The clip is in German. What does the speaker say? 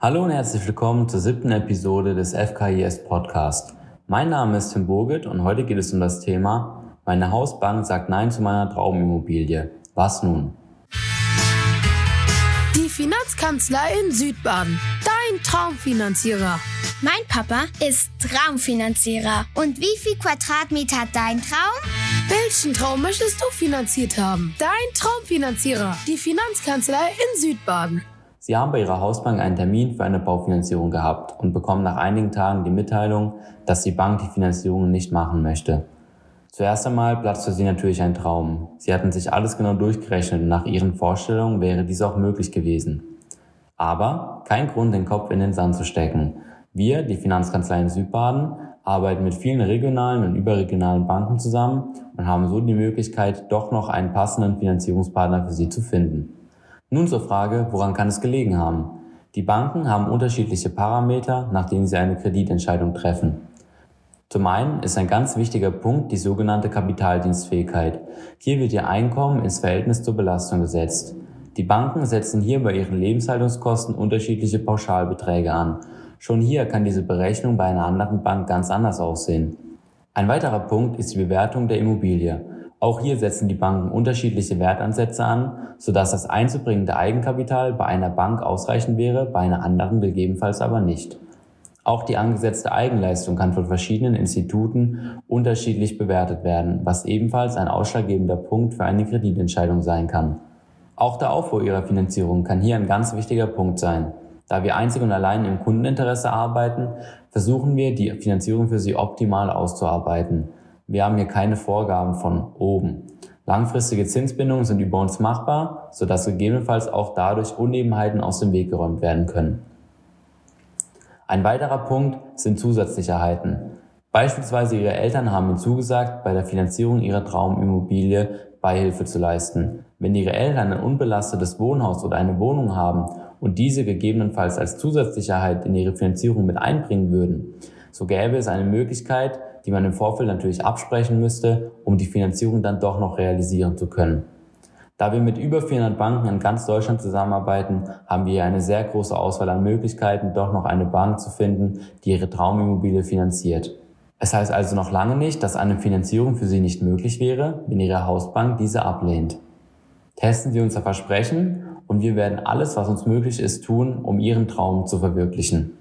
Hallo und herzlich willkommen zur siebten Episode des FKIS Podcast. Mein Name ist Tim Burgit und heute geht es um das Thema Meine Hausbank sagt Nein zu meiner Traumimmobilie. Was nun? Die Finanzkanzlei in Südbaden. Dein Traumfinanzierer. Mein Papa ist Traumfinanzierer. Und wie viel Quadratmeter hat dein Traum? Welchen Traum möchtest du finanziert haben? Dein Traumfinanzierer. Die Finanzkanzlei in Südbaden. Sie haben bei Ihrer Hausbank einen Termin für eine Baufinanzierung gehabt und bekommen nach einigen Tagen die Mitteilung, dass die Bank die Finanzierung nicht machen möchte. Zuerst einmal platzt für Sie natürlich ein Traum. Sie hatten sich alles genau durchgerechnet und nach Ihren Vorstellungen wäre dies auch möglich gewesen. Aber kein Grund, den Kopf in den Sand zu stecken. Wir, die Finanzkanzlei in Südbaden, arbeiten mit vielen regionalen und überregionalen Banken zusammen und haben so die Möglichkeit, doch noch einen passenden Finanzierungspartner für Sie zu finden. Nun zur Frage, woran kann es gelegen haben? Die Banken haben unterschiedliche Parameter, nach denen sie eine Kreditentscheidung treffen. Zum einen ist ein ganz wichtiger Punkt die sogenannte Kapitaldienstfähigkeit. Hier wird ihr Einkommen ins Verhältnis zur Belastung gesetzt. Die Banken setzen hier bei ihren Lebenshaltungskosten unterschiedliche Pauschalbeträge an. Schon hier kann diese Berechnung bei einer anderen Bank ganz anders aussehen. Ein weiterer Punkt ist die Bewertung der Immobilie. Auch hier setzen die Banken unterschiedliche Wertansätze an, sodass das einzubringende Eigenkapital bei einer Bank ausreichend wäre, bei einer anderen gegebenenfalls aber nicht. Auch die angesetzte Eigenleistung kann von verschiedenen Instituten unterschiedlich bewertet werden, was ebenfalls ein ausschlaggebender Punkt für eine Kreditentscheidung sein kann. Auch der Aufbau ihrer Finanzierung kann hier ein ganz wichtiger Punkt sein. Da wir einzig und allein im Kundeninteresse arbeiten, versuchen wir, die Finanzierung für sie optimal auszuarbeiten. Wir haben hier keine Vorgaben von oben. Langfristige Zinsbindungen sind über uns machbar, sodass gegebenenfalls auch dadurch Unebenheiten aus dem Weg geräumt werden können. Ein weiterer Punkt sind Zusatzsicherheiten. Beispielsweise Ihre Eltern haben Ihnen zugesagt, bei der Finanzierung Ihrer Traumimmobilie Beihilfe zu leisten. Wenn Ihre Eltern ein unbelastetes Wohnhaus oder eine Wohnung haben und diese gegebenenfalls als Zusatzsicherheit in ihre Finanzierung mit einbringen würden, so gäbe es eine Möglichkeit, die man im Vorfeld natürlich absprechen müsste, um die Finanzierung dann doch noch realisieren zu können. Da wir mit über 400 Banken in ganz Deutschland zusammenarbeiten, haben wir eine sehr große Auswahl an Möglichkeiten, doch noch eine Bank zu finden, die ihre Traumimmobilie finanziert. Es heißt also noch lange nicht, dass eine Finanzierung für Sie nicht möglich wäre, wenn Ihre Hausbank diese ablehnt. Testen Sie unser Versprechen und wir werden alles, was uns möglich ist, tun, um Ihren Traum zu verwirklichen.